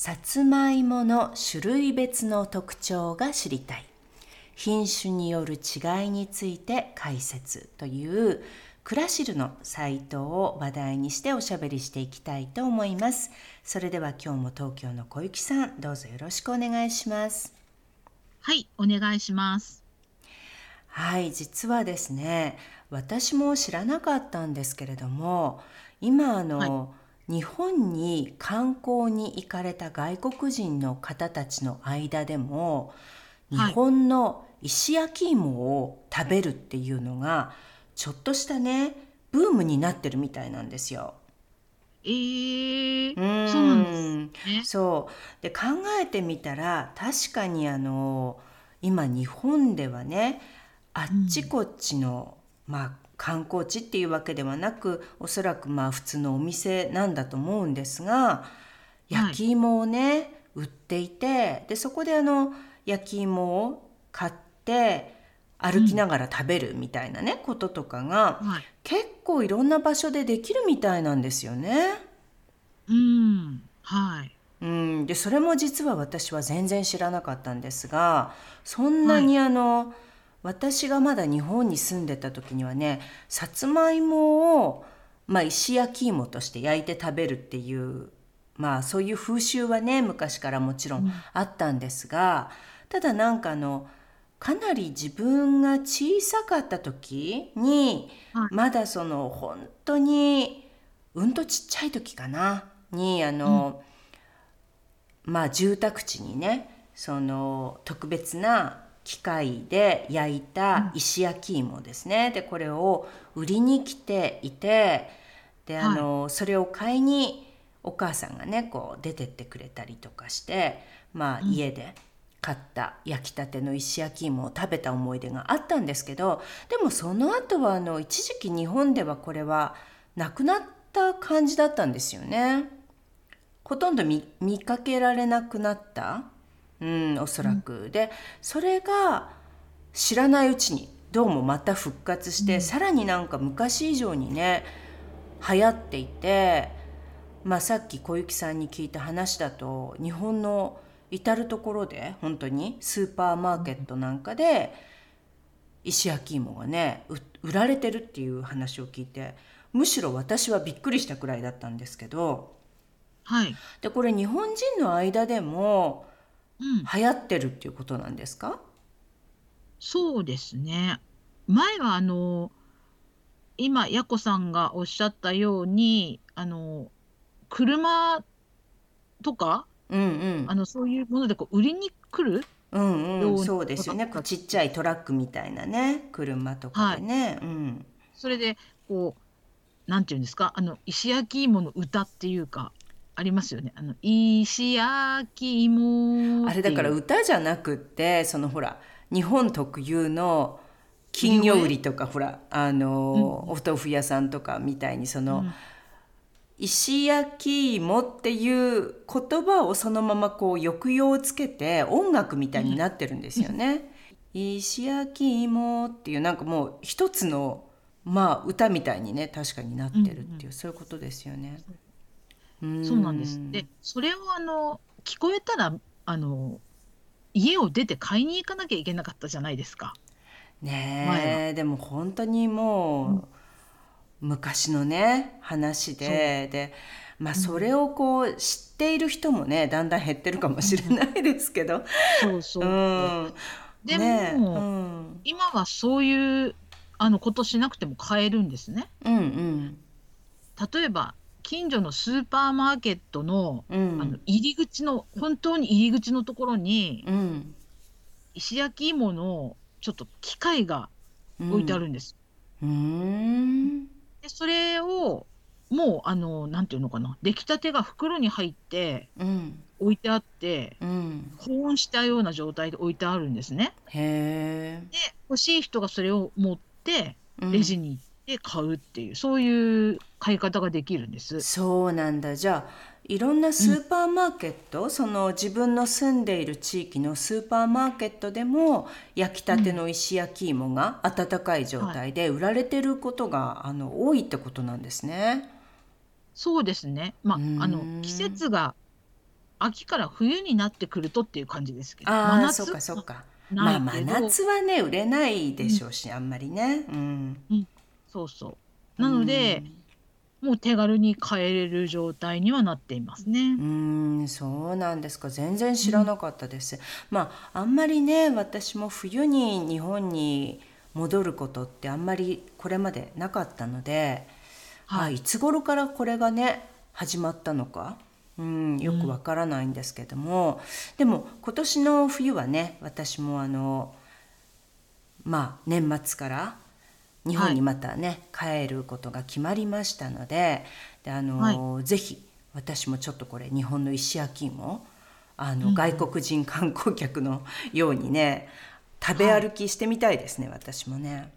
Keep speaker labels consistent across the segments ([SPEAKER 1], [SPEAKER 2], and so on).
[SPEAKER 1] さつまいもの種類別の特徴が知りたい。品種による違いについて解説というクラシルのサイトを話題にしておしゃべりしていきたいと思います。それでは今日も東京の小雪さんどうぞよろしくお願いします。
[SPEAKER 2] はいお願いします。
[SPEAKER 1] はい実はですね私も知らなかったんですけれども今あの、はい日本に観光に行かれた外国人の方たちの間でも日本の石焼き芋を食べるっていうのがちょっとしたねブームになってるみたいなんですよ。
[SPEAKER 2] えー、うんそうなんですね。
[SPEAKER 1] そうで考えてみたら確かにあの今日本ではねあっちこっちの、うん、まあ観光地っていうわけではなくおそらくまあ普通のお店なんだと思うんですが焼き芋をね、はい、売っていてでそこであの焼き芋を買って歩きながら食べるみたいなね、うん、こととかが、はい、結構いろんな場所でできるみたいなんですよね。
[SPEAKER 2] うん。はい。
[SPEAKER 1] うん、でそれも実は私は全然知らなかったんですがそんなにあの、はい私がまだ日本に住んでた時にはねさつまいもを、まあ、石焼き芋として焼いて食べるっていうまあそういう風習はね昔からもちろんあったんですが、うん、ただなんかあのかなり自分が小さかった時に、まだその本当にうんとちっちゃい時かなにあの、うん、まあ住宅地にねその特別な機械で焼いた石焼き芋ですね、でこれを売りに来ていてであの、はい、それを買いにお母さんがねこう出てってくれたりとかしてまあ家で買った焼きたての石焼き芋を食べた思い出があったんですけどでもその後はあの一時期日本ではこれはなくなった感じだったんですよね。ほとんど見かけられなくなったうんおそらく、うん、でそれが知らないうちにどうもまた復活して、うん、さらになんか昔以上にね流行っていて、まあ、さっき小雪さんに聞いた話だと日本の至る所で本当にスーパーマーケットなんかで石焼き芋がね売られてるっていう話を聞いてむしろ私はびっくりしたくらいだったんですけど、
[SPEAKER 2] はい、
[SPEAKER 1] でこれ日本人の間でも流行ってるっていうことなんですか？
[SPEAKER 2] そうですね。前はあの、今やこさんがおっしゃったように、あの、車とか、
[SPEAKER 1] うんうん。
[SPEAKER 2] あの、そういうものでこう売りに来る
[SPEAKER 1] うんうん、そうですよね。ちっちゃいトラックみたいなね、車とかでね。うん。
[SPEAKER 2] それでこう、なんていうんですか、あの、石焼き芋の歌っていうかありますよね。あの石焼き芋
[SPEAKER 1] あれだから歌じゃなくってそのほら日本特有の金魚売りとかほらあの、うん、お豆腐屋さんとかみたいにその、うん、石焼き芋っていう言葉をそのままこう抑揚をつけて音楽みたいになってるんですよね。うん、石焼き芋っていうなんかもう一つのまあ歌みたいにね確かになってるっていう、そういうことですよね。
[SPEAKER 2] そうなんです。で、それをあの、聞こえたら、あの、家を出て買いに行かなきゃいけなかったじゃないですか。
[SPEAKER 1] ねえ、でも本当にもう、昔のね、話で、で、まあそれをこう知っている人もね、だんだん減ってるかもしれないですけど。
[SPEAKER 2] そうそう。ん。でねうも、ん。今はそういう、あの、ことしなくても買えるんですね。
[SPEAKER 1] うんうん。
[SPEAKER 2] 例えば、近所のスーパーマーケットの,、あの入り口の本当に入り口のところに、
[SPEAKER 1] うん。
[SPEAKER 2] 石焼き芋のちょっと機械が置いてあるんです。
[SPEAKER 1] うーん。
[SPEAKER 2] で、それを、もう、あの、なんていうのかな、出来たてが袋に入って
[SPEAKER 1] うん。
[SPEAKER 2] 置いてあって、
[SPEAKER 1] うん。
[SPEAKER 2] 保温したような状態で置いてあるんですね。
[SPEAKER 1] へえ。
[SPEAKER 2] で、欲しい人がそれを持って、
[SPEAKER 1] うん
[SPEAKER 2] レジに行って買うっていう、そういう買い方ができるんです。
[SPEAKER 1] そうなんだ。じゃあ、いろんなスーパーマーケット、その自分の住んでいる地域のスーパーマーケットでも焼きたての石焼き芋が温かい状態で売られてることが、あの多いってことなんですね。
[SPEAKER 2] そうですね。まあ、あの、季節が秋から冬になってくるとっていう感じですけど、
[SPEAKER 1] ああ、そうかそうか。
[SPEAKER 2] な
[SPEAKER 1] まあ真夏はね売れないでしょうし、あんまりね。うん。
[SPEAKER 2] そうそう。なので、もう手軽に買えれる状態にはなっていますね。
[SPEAKER 1] うーん、そうなんですか。全然知らなかったです。まあ、あんまりね、私も冬に日本に戻ることってあんまりこれまでなかったので、はい、いつ頃からこれがね、始まったのか、うん、よくわからないんですけども、でも今年の冬はね、私もあの、まあ、年末から日本にまたね、帰ることが決まりましたのでであの、ぜひ私もちょっとこれ日本の石焼き芋あの、
[SPEAKER 2] うん。
[SPEAKER 1] 外国人観光客のようにね食べ歩きしてみたいですね、私もね。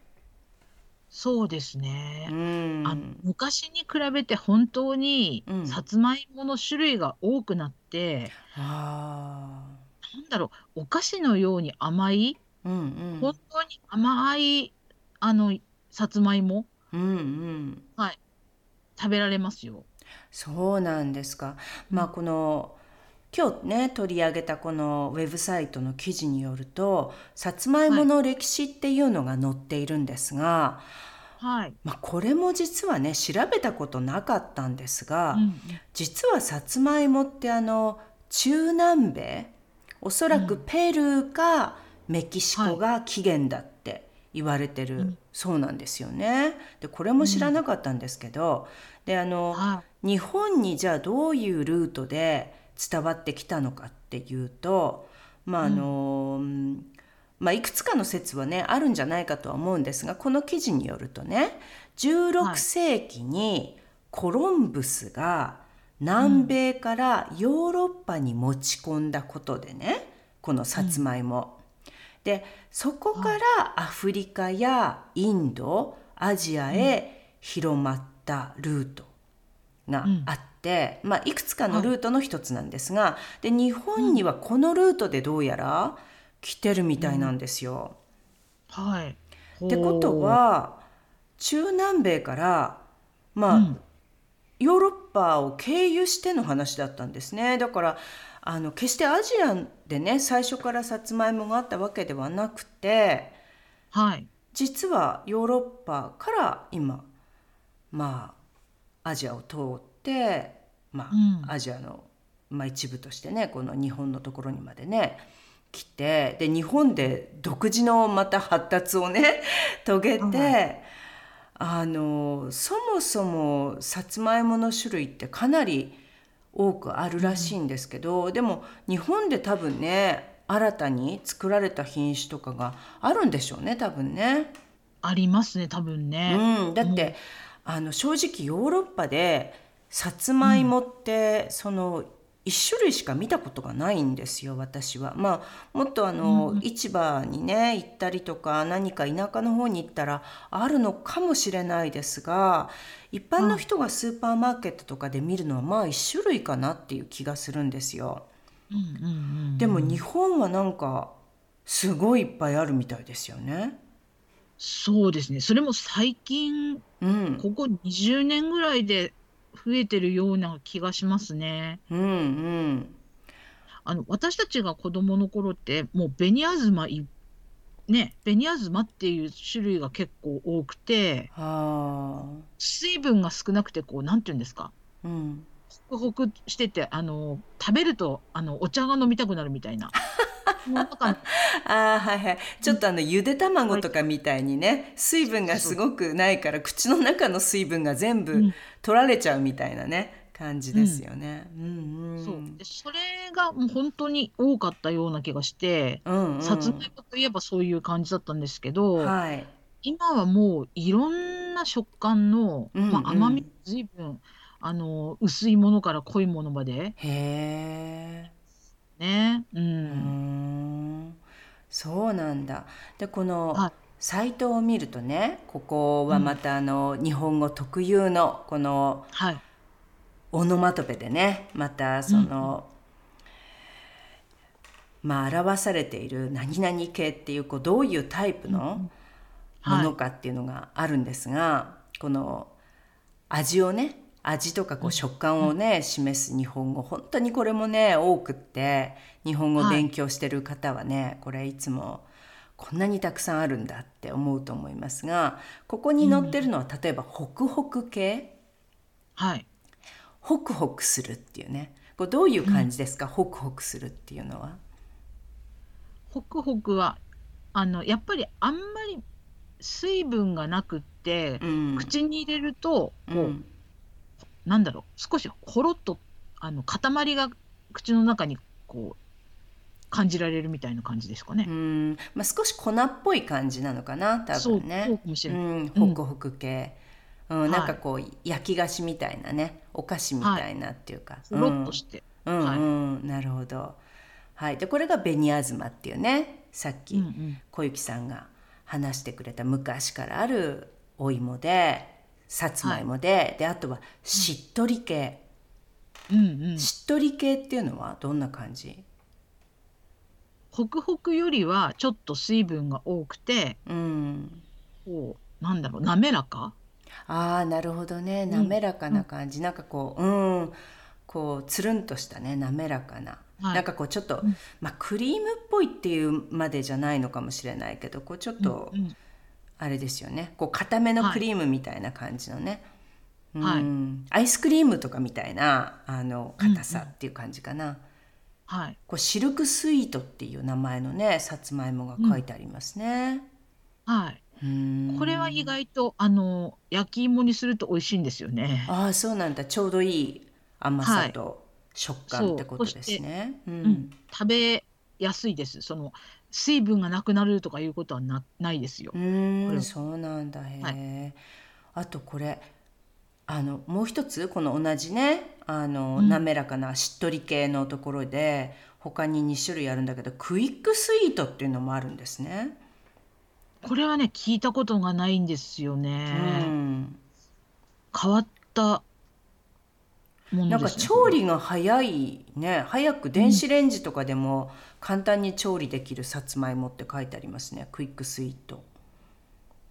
[SPEAKER 2] そうですね。
[SPEAKER 1] うん。
[SPEAKER 2] あの昔に比べて本当に
[SPEAKER 1] うん。
[SPEAKER 2] さつまいもの種類が多くなって、
[SPEAKER 1] あ
[SPEAKER 2] なんだろう、お菓子のように甘い、
[SPEAKER 1] ーうんうん。
[SPEAKER 2] 本当に甘い、あの、さつまいも、
[SPEAKER 1] うんうん。
[SPEAKER 2] 食べられますよ。
[SPEAKER 1] そうなんですか。まあこの今日ね取り上げたこのウェブサイトの記事によるとさつまいもの歴史っていうのが載っているんですが、
[SPEAKER 2] はい。
[SPEAKER 1] まあ、これも実はね調べたことなかったんですが、
[SPEAKER 2] うん
[SPEAKER 1] 実はさつまいもってあの中南米おそらくペルーかメキシコが起源だって言われてる、
[SPEAKER 2] うん。
[SPEAKER 1] そうなんですよね。でこれも知らなかったんですけど、であの
[SPEAKER 2] は
[SPEAKER 1] 日本にじゃあどういうルートで伝わってきたのかっていうとまああの、うん。まあ、いくつかの説はねあるんじゃないかとは思うんですがこの記事によるとね16世紀にコロンブスが南米からヨーロッパに持ち込んだことでねこのさつまいも。でそこからアフリカやインドアジアへ広まったルートがあって、まあ、いくつかのルートの一つなんですが、で日本にはこのルートでどうやら来てるみたいなんですよ。
[SPEAKER 2] い。はい。
[SPEAKER 1] ってことは中南米からまあ、
[SPEAKER 2] うん。
[SPEAKER 1] ヨーロッパを経由しての話だったんですね。だからあの決してアジアでね最初からさつまいもがあったわけではなくて
[SPEAKER 2] はい。
[SPEAKER 1] 実はヨーロッパから今まあアジアを通って、まあ
[SPEAKER 2] うん
[SPEAKER 1] アジアの、まあ、一部としてねこの日本のところにまでね来てで日本で独自のまた発達をね 遂げて、あのそもそもさつまいもの種類ってかなり多くあるらしいんですけど、でも日本で多分ね新たに作られた品種とかがあるんでしょうね多分ね。
[SPEAKER 2] ありますね、多分ね。
[SPEAKER 1] うん、だって、あの正直ヨーロッパでさつまいもって、その一種類しか見たことがないんですよ私は。まあもっとあの、市場にね行ったりとか何か田舎の方に行ったらあるのかもしれないですが一般の人がスーパーマーケットとかで見るのはまあ一種類かなっていう気がするんですよ。
[SPEAKER 2] うんうんうん。
[SPEAKER 1] でも日本はなんかすごいいっぱいあるみたいですよね。
[SPEAKER 2] そうですね。それも最近、
[SPEAKER 1] うん、
[SPEAKER 2] ここ20年ぐらいで増えてるような気がしますね。
[SPEAKER 1] うん、うん。
[SPEAKER 2] あの、私たちが子供の頃って、もう紅あずまい、ね、紅あずまっていう種類が結構多くて、
[SPEAKER 1] はあ。
[SPEAKER 2] 水分が少なくて、こう、なんていうんですか、
[SPEAKER 1] うん、
[SPEAKER 2] ホクホクしてて、あの、食べると、あの、お茶が飲みたくなるみたいな。
[SPEAKER 1] ああはいはい。ちょっとあのゆで卵とかみたいにね水分がすごくないから口の中の水分が全部
[SPEAKER 2] うん。
[SPEAKER 1] 取られちゃうみたいなね感じですよね。うん。うん
[SPEAKER 2] そそれがもう本当に多かったような気がして、
[SPEAKER 1] うんうん。
[SPEAKER 2] さつまいもといえばそういう感じだったんですけど、
[SPEAKER 1] はい。
[SPEAKER 2] 今はもういろんな食感の、
[SPEAKER 1] うん
[SPEAKER 2] まあ、
[SPEAKER 1] うん
[SPEAKER 2] 甘みずいぶんあの薄いものから濃いものまで
[SPEAKER 1] へえ。
[SPEAKER 2] ね。う。
[SPEAKER 1] うんん。そうなんだ。で、この
[SPEAKER 2] はい。
[SPEAKER 1] サイトを見るとね、ここはまたあの日本語特有のこの
[SPEAKER 2] はい。
[SPEAKER 1] オノマトペでね、またその、まあ表されている何々系っていうこうどういうタイプのも
[SPEAKER 2] はい
[SPEAKER 1] のかっていうのがあるんですが、この味をね味とかこう食感をね、示す日本語。本当にこれもね多くって日本語勉強してる方はね、これいつもこんなにたくさんあるんだって思うと思いますがここに載ってるのは、例えばホクホク系。
[SPEAKER 2] はい。
[SPEAKER 1] ホクホクするっていうね。これどういう感じですか、ホクホクするっていうのは。
[SPEAKER 2] ホクホクはあのやっぱりあんまり水分がなくって、
[SPEAKER 1] うん。
[SPEAKER 2] 口に入れるとこう、
[SPEAKER 1] うん
[SPEAKER 2] なんだろう少しほろっとあの塊が口の中にこう感じられるみたいな感じですかね。
[SPEAKER 1] うん。まあ、少し粉っぽい感じなのかな多分ね。
[SPEAKER 2] そうかもしれない。
[SPEAKER 1] うん、ホクホク系、うん。
[SPEAKER 2] はい。
[SPEAKER 1] なんかこう焼き菓子みたいなね。お菓子みたいなっていうか、
[SPEAKER 2] ほろっとして。
[SPEAKER 1] うん。うん
[SPEAKER 2] はい。
[SPEAKER 1] うんなるほど。はい。でこれが紅あずまっていうねさっき
[SPEAKER 2] うんうん。
[SPEAKER 1] 小雪さんが話してくれた昔からあるお芋でさつまいもで、であとはしっとり系、
[SPEAKER 2] うん。うん。
[SPEAKER 1] しっとり系っていうのはどんな感じ？
[SPEAKER 2] ホクホクよりはちょっと水分が多くて、
[SPEAKER 1] うん。
[SPEAKER 2] こうなんだろう滑らか？
[SPEAKER 1] ああなるほどね。
[SPEAKER 2] ん。
[SPEAKER 1] 滑らかな感じ、なんかこううん。こうつるんとしたね滑らかな、
[SPEAKER 2] はい。
[SPEAKER 1] なんかこうちょっと、まあクリームっぽいっていうまでじゃないのかもしれないけどこうちょっと、
[SPEAKER 2] うん
[SPEAKER 1] あれですよね。こう固めのクリームみたいな感じのね、
[SPEAKER 2] はい。
[SPEAKER 1] うん。アイスクリームとかみたいなあの硬さっていう感じかな、
[SPEAKER 2] はい。
[SPEAKER 1] こうシルクスイートっていう名前のねさつまいもが書いてありますね、
[SPEAKER 2] はい。
[SPEAKER 1] うん。
[SPEAKER 2] これは意外とあの焼き芋にすると美味しいんですよね。
[SPEAKER 1] ああそうなんだ。ちょうどいい甘さ
[SPEAKER 2] はい
[SPEAKER 1] と食感ってことですね。う
[SPEAKER 2] うん。ん、食べやすいです。その水分がなくなるとかいうことはなないですよ
[SPEAKER 1] う。ーんそうなんだへえ、
[SPEAKER 2] は
[SPEAKER 1] あとこれあのもう一つこの同じねあの、
[SPEAKER 2] うん
[SPEAKER 1] 滑らかなしっとり系のところで他に2種類あるんだけどクイックスイートっていうのもあるんですね。
[SPEAKER 2] これはね聞いたことがないんですよ
[SPEAKER 1] う
[SPEAKER 2] ね。
[SPEAKER 1] ん、
[SPEAKER 2] 変わったも
[SPEAKER 1] なんか。調理が早いね早く電子レンジとかでも簡単に調理できるさつまいもって書いてありますねクイックスイート。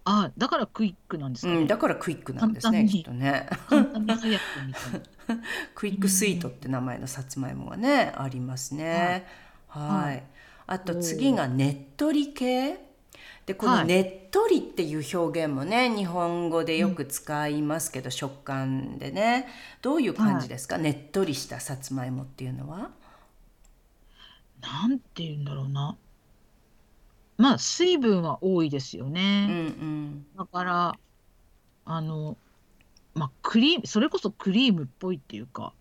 [SPEAKER 2] あ、だからクイックなんですかね。
[SPEAKER 1] うん、だからクイックなんですねきっとね。クイックスイートって名前のさつまいもがね、ありますね。はい。
[SPEAKER 2] はい
[SPEAKER 1] あと次がねっとり系。でこの
[SPEAKER 2] はい
[SPEAKER 1] ねっとりっていう表現もね、日本語でよく使いますけど、食感でねどういう感じですか、ねっとりしたさつまいもっていうのは？
[SPEAKER 2] なんて言うんだろうな。まあ水分は多いですよ
[SPEAKER 1] うんう
[SPEAKER 2] ね。
[SPEAKER 1] ん。
[SPEAKER 2] だからあのまあクリームそれこそクリームっぽいっていうか。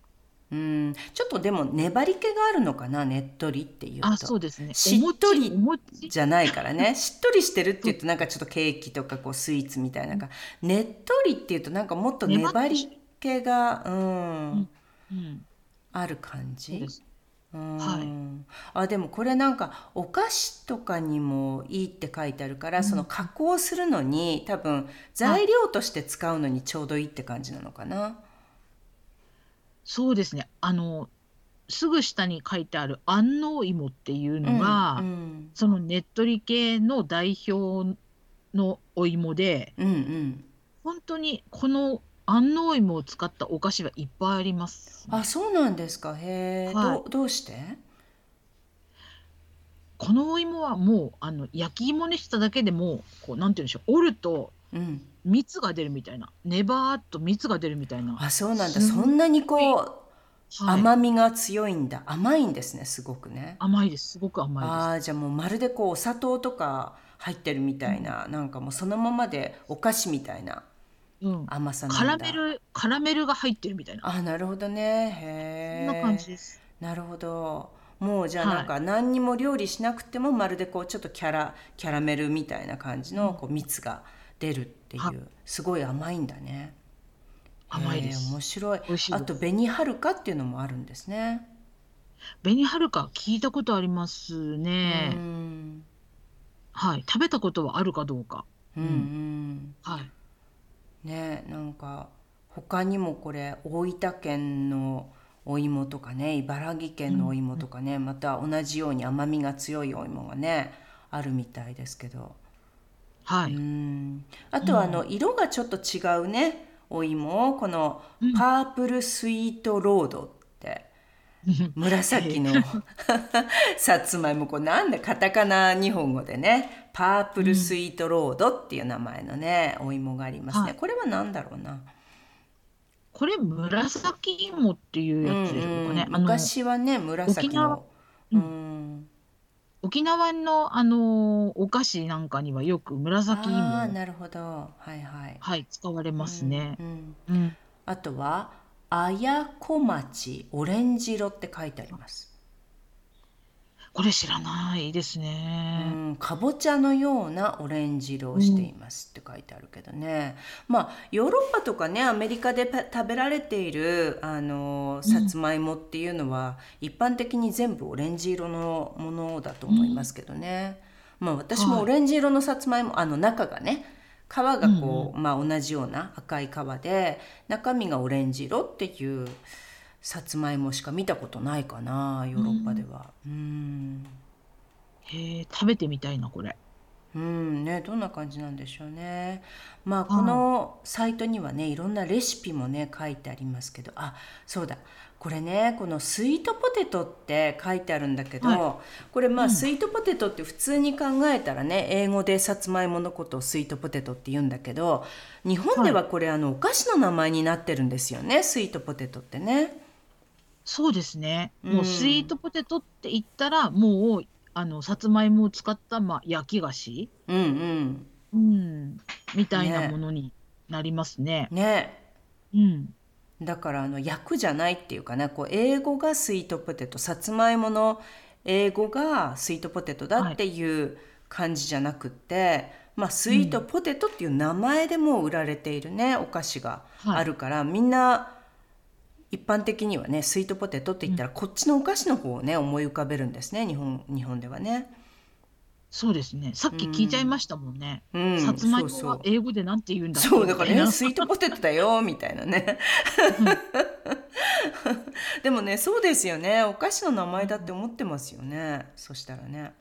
[SPEAKER 1] うん、ちょっとでも粘り気があるのかなねっとりっていうと。
[SPEAKER 2] あ、そうですね。
[SPEAKER 1] しっとりじゃないからね。しっとりしてるって言うとなんかちょっとケーキとかこうスイーツみたいなか。ねっとりっていうとなんかもっと粘り気が、うん。
[SPEAKER 2] うん、
[SPEAKER 1] ある感じ？
[SPEAKER 2] そう
[SPEAKER 1] ん
[SPEAKER 2] はい。
[SPEAKER 1] あでもこれなんかお菓子とかにもいいって書いてあるから、その加工するのに多分材料として使うのにちょうどいいって感じなのかな。
[SPEAKER 2] そうですね。あのすぐ下に書いてある安納芋っていうのが、
[SPEAKER 1] うん
[SPEAKER 2] そのねっとり系の代表のお芋で、
[SPEAKER 1] うんうん。
[SPEAKER 2] 本当にこの安納芋を使ったお菓子はいっぱいあります。
[SPEAKER 1] あそうなんですか。へえ、
[SPEAKER 2] はい。
[SPEAKER 1] どうどうして？
[SPEAKER 2] このお芋はもうあの焼き芋にしただけでもこうなんて言うんでしょう。折ると
[SPEAKER 1] うん
[SPEAKER 2] 蜜が出るみたいな。ネバーっと蜜が出るみたいな、
[SPEAKER 1] あそうなんだ。そんなにこう
[SPEAKER 2] はい。
[SPEAKER 1] 甘みが強いんだ。甘いんですねすごくね。
[SPEAKER 2] 甘いです。すごく甘いです。
[SPEAKER 1] あじゃあもうまるでこうお砂糖とか入ってるみたいな、なんかもうそのままでお菓子みたいな
[SPEAKER 2] うん、
[SPEAKER 1] 甘さなんだ。
[SPEAKER 2] カラメルカラメルが入ってるみたいな。
[SPEAKER 1] あなるほどね。へえ
[SPEAKER 2] そんな感じです。
[SPEAKER 1] なるほど。もうじゃあ
[SPEAKER 2] はい。
[SPEAKER 1] なんか何にも料理しなくてもまるでこうちょっとキャラキャラメルみたいな感じのこう蜜が出るってい
[SPEAKER 2] は。いう
[SPEAKER 1] すごい甘いんだね。
[SPEAKER 2] 甘いです。
[SPEAKER 1] へえ面白い。あと紅はるかっていうのもあるんですね。
[SPEAKER 2] 紅はるか聞いたことあります
[SPEAKER 1] う
[SPEAKER 2] ね。
[SPEAKER 1] ん。
[SPEAKER 2] はい。食べたことはあるかどうか。
[SPEAKER 1] うんうん。
[SPEAKER 2] はい。
[SPEAKER 1] ねなんか他にもこれ大分県のお芋とかね茨城県のお芋とかね、また同じように甘みが強いお芋がねあるみたいですけど、
[SPEAKER 2] はい。
[SPEAKER 1] うん。あとはあの色がちょっと違うね。お芋。この
[SPEAKER 2] うん。
[SPEAKER 1] パープルスイートロードって。紫の。さつまいも。これなんでカタカナ日本語でね。パープルスイートロードっていう名前のねお芋がありますね、
[SPEAKER 2] はい。
[SPEAKER 1] これは何だろうな。
[SPEAKER 2] これ紫芋っていうやつでしょうかね。
[SPEAKER 1] うんうん昔はね紫の。うん
[SPEAKER 2] 沖縄のあのお菓子なんかにはよく紫芋
[SPEAKER 1] ああなるほどはいはい
[SPEAKER 2] はい使われますね
[SPEAKER 1] う。ん
[SPEAKER 2] うん。
[SPEAKER 1] あとは綾小町オレンジ色って書いてあります、
[SPEAKER 2] これ知らないです
[SPEAKER 1] う
[SPEAKER 2] ね。
[SPEAKER 1] ん、かぼちゃのようなオレンジ色をしていますって書いてあるけどね、まあヨーロッパとかねアメリカでパ食べられているあのさつまいもっていうのは、一般的に全部オレンジ色のものだと思いますけどね、まあ私も
[SPEAKER 2] はい。
[SPEAKER 1] オレンジ色のさつまいもあの中がね皮がこう、まあ、同じような赤い皮で中身がオレンジ色っていうさつまいもしか見たことないかなヨーロッパでは。うん
[SPEAKER 2] へえ食べてみたいなこれ。
[SPEAKER 1] うんね、どんな感じなんでしょうね。まあこのサイトにはねいろんなレシピもね書いてありますけどあそうだこれねこのスイートポテトって書いてあるんだけど、
[SPEAKER 2] は
[SPEAKER 1] これまあ、
[SPEAKER 2] うん
[SPEAKER 1] スイートポテトって普通に考えたらね英語でさつまいものことをスイートポテトって言うんだけど日本ではこれ、あのお菓子の名前になってるんですよねスイートポテトってね。
[SPEAKER 2] そうですね。
[SPEAKER 1] うん。
[SPEAKER 2] もうスイートポテトって言ったらもうあのさつまいもを使ったまあ焼き菓子、
[SPEAKER 1] うんうん。
[SPEAKER 2] うん、みたいな
[SPEAKER 1] ね
[SPEAKER 2] ものになりますね。
[SPEAKER 1] ね。
[SPEAKER 2] うん。
[SPEAKER 1] だからあの役じゃないっていうかなこう英語がスイートポテトさつまいもの英語がスイートポテトだっていう感じじゃなくって、まあ、スイートポテトっていう名前でもう売られているねお菓子があるから、みんな一般的にはねスイートポテトって言ったらこっちのお菓子の方をね思い浮かべるんですね日本日本ではね。
[SPEAKER 2] そうですね。さっき聞いちゃいましたもんね。
[SPEAKER 1] うん、
[SPEAKER 2] さつまいもは英語でなんて言うんだ
[SPEAKER 1] そうだからねスイートポテトだよ みたいなね。でもねそうですよね。お菓子の名前だって思ってますよね。そしたらね。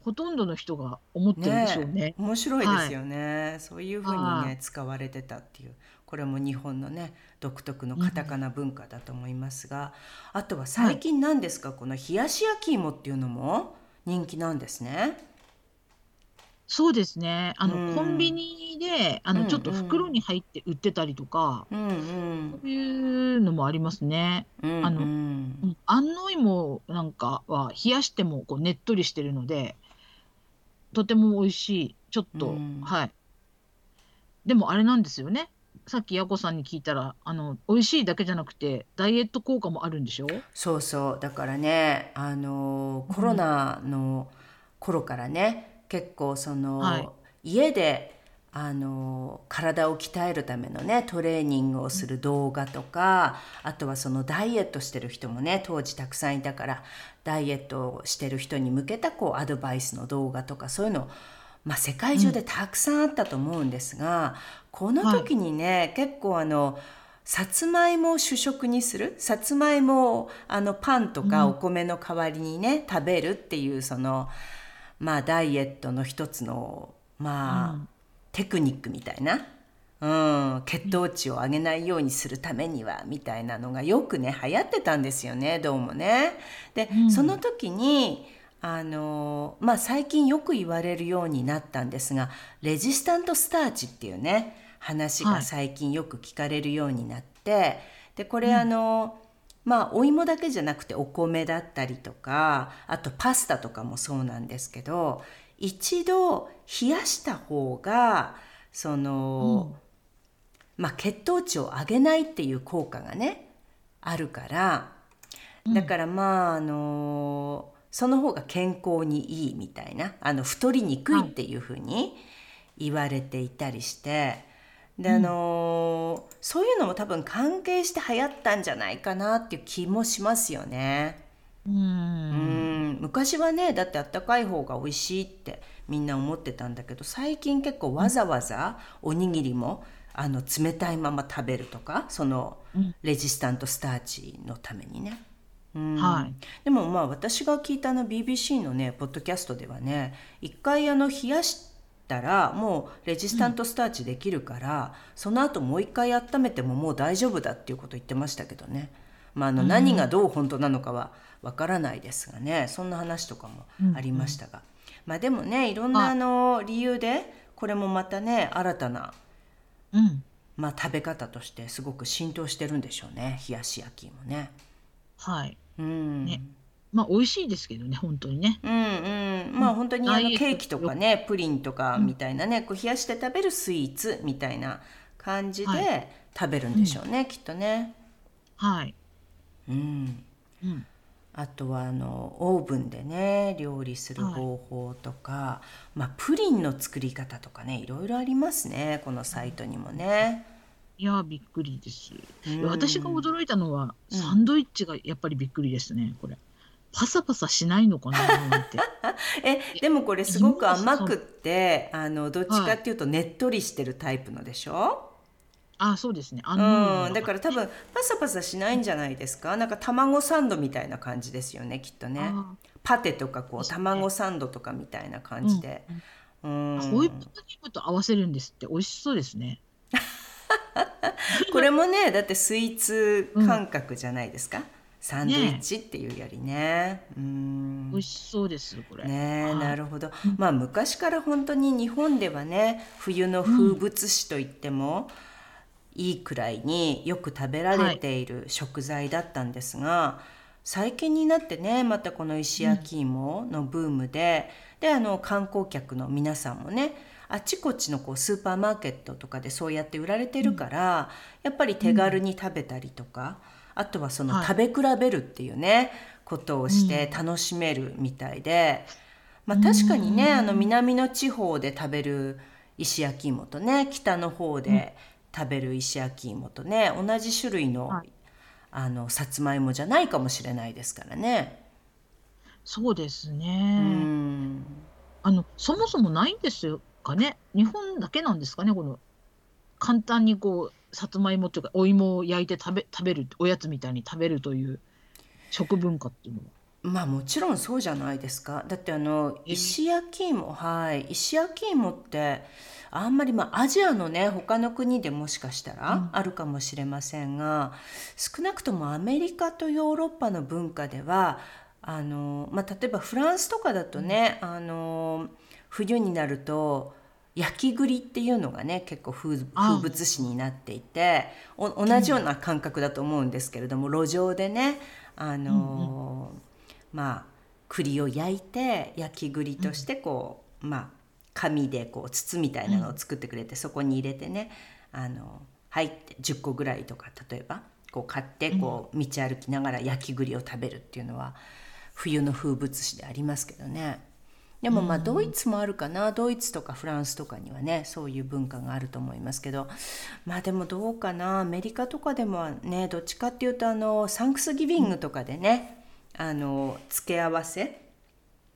[SPEAKER 2] ほとんどの人が思ってるでしょうね。
[SPEAKER 1] 面白いですよね、そういうふうにね
[SPEAKER 2] はい
[SPEAKER 1] 使われてたっていうこれも日本のね独特のカタカナ文化だと思いますが、あとは最近なんですか、この冷やし焼き芋っていうのも？人気なんですね
[SPEAKER 2] そうですね。あの、
[SPEAKER 1] うん
[SPEAKER 2] コンビニであ
[SPEAKER 1] うんうん
[SPEAKER 2] のちょっと袋に入って売ってたりとか、
[SPEAKER 1] うんうん
[SPEAKER 2] そういうのもありますね。
[SPEAKER 1] うん
[SPEAKER 2] あの
[SPEAKER 1] うん
[SPEAKER 2] うん安納芋なんかは冷やしてもこうねっとりしてるので、とても美味しい。ちょっと、
[SPEAKER 1] うん
[SPEAKER 2] はい。でもあれなんですよね。さっきやこさんに聞いたら、あの美味しいだけじゃなくてダイエット効果もあるんでしょ？
[SPEAKER 1] そうそう。だからねあのコロナの頃からね結構その、
[SPEAKER 2] はい。
[SPEAKER 1] 家であの体を鍛えるためのねトレーニングをする動画とかあとはそのダイエットしてる人もね当時たくさんいたからダイエットをしてる人に向けたこうアドバイスの動画とかそういうのまあ、世界中でたくさんあったと思うんですが、この時にね、結構あのさつまいもを主食にする？さつまいもをあのパンとかお米の代わりにね、食べるっていうそのまあダイエットの一つのまあ、
[SPEAKER 2] うん。
[SPEAKER 1] テクニックみたいな、うん、血糖値を上げないようにするためにはみたいなのがよくね流行ってたんですよねどうもね。で、
[SPEAKER 2] うん。
[SPEAKER 1] その時にあのまあ最近よく言われるようになったんですがレジスタントスターチっていうね話が
[SPEAKER 2] はい。
[SPEAKER 1] 最近よく聞かれるようになって、でこれあの、まあお芋だけじゃなくてお米だったりとかあとパスタとかもそうなんですけど一度冷やした方がその、まあ、血糖値を上げないっていう効果がねあるからだからまああのその方が健康にいいみたいなあの太りにくいっていうふうに言われていたりしてであのーそういうのも多分関係して流行ったんじゃないかなっていう気もしますよね。
[SPEAKER 2] う
[SPEAKER 1] うんん昔はねだってあったかい方が美味しいってみんな思ってたんだけど最近結構わざわざおにぎりもあの冷たいまま食べるとかその
[SPEAKER 2] うん
[SPEAKER 1] レジスタントスターチのためにね。うん。
[SPEAKER 2] はい。
[SPEAKER 1] でもまあ私が聞いたあの BBC のねポッドキャストではね一回あの冷やしたらもうレジスタントスターチできるから、その後もう一回温めてももう大丈夫だっていうこと言ってましたけどね、まあ、あの何がどう本当なのかはわからないですがね。そんな話とかもありましたが、まあでもねいろんな
[SPEAKER 2] はい
[SPEAKER 1] あの理由でこれもまたね新たな、
[SPEAKER 2] うん。
[SPEAKER 1] まあ、食べ方としてすごく浸透してるんでしょうね。冷やし焼き芋ね。
[SPEAKER 2] はい。
[SPEAKER 1] うん。
[SPEAKER 2] ね。まあ美味しいですけどね本当にね。
[SPEAKER 1] うんうん、まあ本当にあのケーキとかねプリンとかみたいなね、こう冷やして食べるスイーツみたいな感じ
[SPEAKER 2] は
[SPEAKER 1] で食べるんでしょうね、きっとね。
[SPEAKER 2] はい。
[SPEAKER 1] うん、
[SPEAKER 2] うん。
[SPEAKER 1] あとはあのオーブンでね料理する方法とか、まあプリンの作り方とかねいろいろありますねこのサイトにもね。
[SPEAKER 2] いやびっくりです。
[SPEAKER 1] うん
[SPEAKER 2] 私が驚いたのは
[SPEAKER 1] うん。
[SPEAKER 2] サンドイッチがやっぱりびっくりですねこれ。パサパサしないのかな
[SPEAKER 1] えでもこれすごく甘くってあのどっちかっていうとねっとりしてるタイプのでしょ、
[SPEAKER 2] あそうですね。あの
[SPEAKER 1] うん、だから多分パサパサしないんじゃないですか？なんか卵サンドみたいな感じですよねきっとね。
[SPEAKER 2] あ
[SPEAKER 1] パテとかこう卵サンドとかみたいな感じで、うん
[SPEAKER 2] ホイップクリームと合わせるんですって。美味しそうですね
[SPEAKER 1] これもねだってスイーツ感覚じゃないですか、サンドイッチっていうよりね。うん。
[SPEAKER 2] 美味しそうですこれ。
[SPEAKER 1] ねなるほど、まあ昔から本当に日本ではね冬の風物詩といってもいいくらいによく食べられている食材だったんですが、最近になってねまたこの石焼き芋のブームで、であの観光客の皆さんもねあちこちのこうスーパーマーケットとかでそうやって売られてるから、やっぱり手軽に食べたりとか、あとはその
[SPEAKER 2] はい。
[SPEAKER 1] 食べ比べるっていうね、ことをして楽しめるみたいで、まあ確かにね、あの南の地方で食べる石焼き芋とね北の方で食べる石焼き芋とね同じ種類の,、
[SPEAKER 2] はい。
[SPEAKER 1] あのさつまいもじゃないかもしれないですからね。
[SPEAKER 2] そうです
[SPEAKER 1] う
[SPEAKER 2] ね
[SPEAKER 1] ん。
[SPEAKER 2] あのそもそもないんですよかね？日本だけなんですかね？この簡単にこうさつまいもっていうかお芋を焼いて食べ食べるおやつみたいに食べるという食文化っていうのは。
[SPEAKER 1] まあもちろんそうじゃないですか。だってあの
[SPEAKER 2] え
[SPEAKER 1] 石焼き芋はい。石焼き芋ってあんまりまあアジアのね他の国でもしかしたらあるかもしれませんが、少なくともアメリカとヨーロッパの文化ではあの、まあ、例えばフランスとかだとね、あの冬になると焼き栗っていうのがね結構風物詩になっていてお同じような感覚だと思うんですけれども、路上でねあの、まあ栗を焼いて焼き栗としてこう、まあ紙でこう筒みたいなのを作ってくれて、そこに入れてねあの入って10個ぐらいとか例えばこう買ってこう道歩きながら焼き栗を食べるっていうのは冬の風物詩でありますけどね。でもまあドイツもあるかな、ドイツとかフランスとかにはねそういう文化があると思いますけど。まあでもどうかな。アメリカとかでもねどっちかっていうとあのサンクスギビングとかでね、あの付け合わせ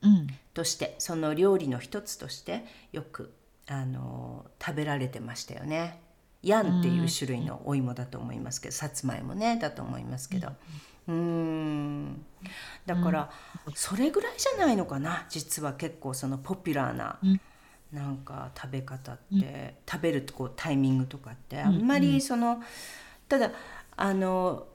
[SPEAKER 2] うん。
[SPEAKER 1] としてその料理の一つとしてよくあの食べられてましたよね。ヤンっていう種類のお芋だと思いますけどさつまいもねだと思いますけどうーん。だからそれぐらいじゃないのかな実は結構そのポピュラーな
[SPEAKER 2] うん。
[SPEAKER 1] なんか食べ方って。食べるこうタイミングとかって。あんまりそのただあの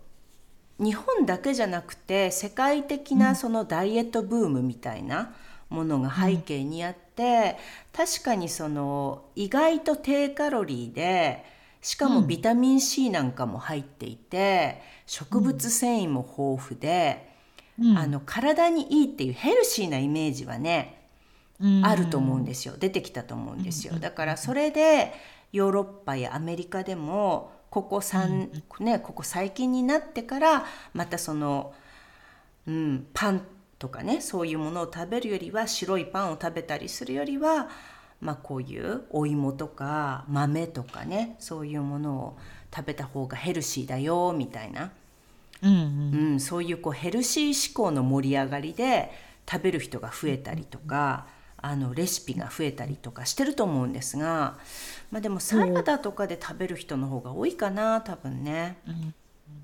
[SPEAKER 1] 日本だけじゃなくて世界的なそのダイエットブームみたいなものが背景にあって、確かにその意外と低カロリーでしかもビタミン C なんかも入っていて、植物繊維も豊富で、
[SPEAKER 2] うん。
[SPEAKER 1] あの体にいいっていうヘルシーなイメージはね、
[SPEAKER 2] うん。
[SPEAKER 1] あると思うんですよ。出てきたと思うんですよ。だからそれでヨーロッパやアメリカでもここ3、ね、ここ最近になってからまたその、うん、パンとかねそういうものを食べるよりは白いパンを食べたりするよりはまあ、こういうお芋とか豆とかねそういうものを食べた方がヘルシーだよみたいな、
[SPEAKER 2] うんうん。
[SPEAKER 1] うん、そういうこうヘルシー志向の盛り上がりで食べる人が増えたりとか、あのレシピが増えたりとかしてると思うんですが、まあ、でもサラダとかで食べる人の方が多いかな多分ね。
[SPEAKER 2] うん。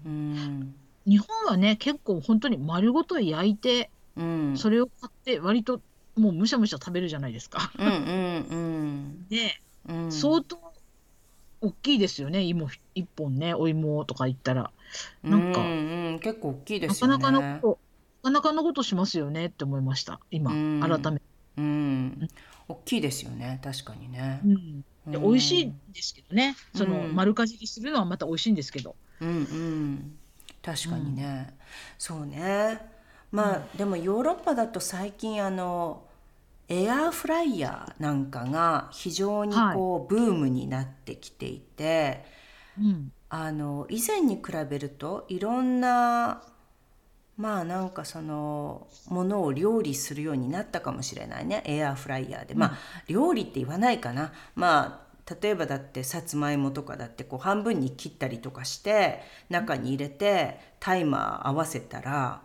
[SPEAKER 1] うん。
[SPEAKER 2] 日本はね結構本当に丸ごと焼いて
[SPEAKER 1] うん。
[SPEAKER 2] それを買って割ともうむしゃむしゃ食べるじゃないですか。
[SPEAKER 1] うんうん
[SPEAKER 2] で、
[SPEAKER 1] うん。うん。
[SPEAKER 2] 相当大きいですよね。芋一本ね。お芋とか言ったら。なんか
[SPEAKER 1] うんうん、結構大きいで
[SPEAKER 2] な
[SPEAKER 1] すよね。
[SPEAKER 2] かなかのことなかなかのことしますよねって思いました。今
[SPEAKER 1] うん。
[SPEAKER 2] 改めて。
[SPEAKER 1] うん、大きいですよね。確かにね。
[SPEAKER 2] うん。で美味しいんですけどね。その
[SPEAKER 1] うん。
[SPEAKER 2] 丸かじりするのはまた美味しいんですけど。
[SPEAKER 1] うんうん。確かにね、そうねまあ、でもヨーロッパだと最近あのエアーフライヤーなんかが非常にこう、ブームになってきていて
[SPEAKER 2] うん。
[SPEAKER 1] あの以前に比べるといろんなまあなんかそのものを料理するようになったかもしれないね。エアーフライヤーで、まあ料理って言わないかな。まあ例えばだってさつまいもとかだってこう半分に切ったりとかして中に入れてタイマー合わせたら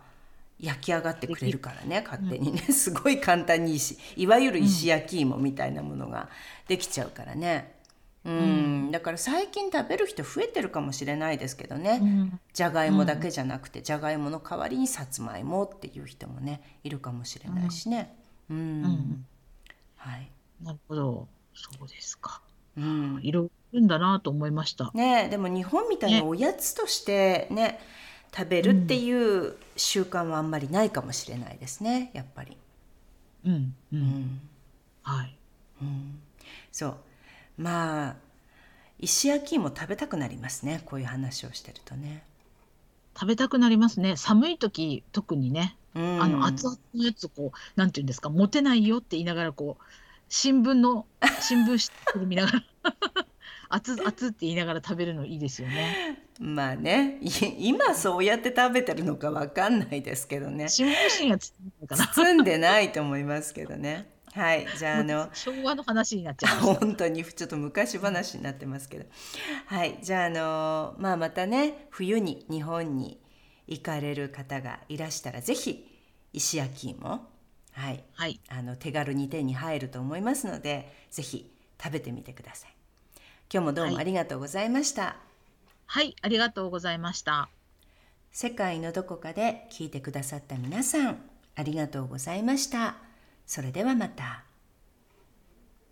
[SPEAKER 1] 焼き上がってくれるからね勝手にね。すごい簡単に石いわゆる石焼き芋みたいなものができちゃうからね。うん、だから最近食べる人増えてるかもしれないですけどね、
[SPEAKER 2] うん。
[SPEAKER 1] じゃがいもだけじゃなくて、じゃがいもの代わりにさつまいもっていう人もねいるかもしれないしね。うん、
[SPEAKER 2] うん。
[SPEAKER 1] はい、
[SPEAKER 2] なるほど。そうですか。
[SPEAKER 1] うん、
[SPEAKER 2] いろいろいるんだなと思いました。
[SPEAKER 1] ねえでも日本みたいに
[SPEAKER 2] ね。
[SPEAKER 1] おやつとしてね食べるっていう習慣はあんまりないかもしれないですねやっぱり。
[SPEAKER 2] うんう
[SPEAKER 1] うんん
[SPEAKER 2] はい。
[SPEAKER 1] うん、そうまあ石焼き芋食べたくなりますねこういう話をしてるとね。
[SPEAKER 2] 食べたくなりますね。寒い時特にね、
[SPEAKER 1] うん、
[SPEAKER 2] あの熱々のやつをこうなんていうんですか持てないよって言いながらこう新聞の新聞紙見ながら 熱々熱って言いながら食べるのいいですよね。
[SPEAKER 1] まあねい今そうやって食べてるのかわかんないですけどね。包んでな。いと思いますけどね。はいじゃああの
[SPEAKER 2] 昭和の話になっちゃいました。
[SPEAKER 1] 本当にちょっと昔話になってますけど。はいじゃああのまあまたね冬に日本に行かれる方がいらしたらぜひ石焼き芋はい
[SPEAKER 2] はい。
[SPEAKER 1] あの手軽に手に入ると思いますのでぜひ食べてみてください。今日もどうも
[SPEAKER 2] はい。
[SPEAKER 1] ありがとうございました、
[SPEAKER 2] はいありがとうございました。
[SPEAKER 1] 世界のどこかで聞いてくださった皆さんありがとうございましたそれではまた。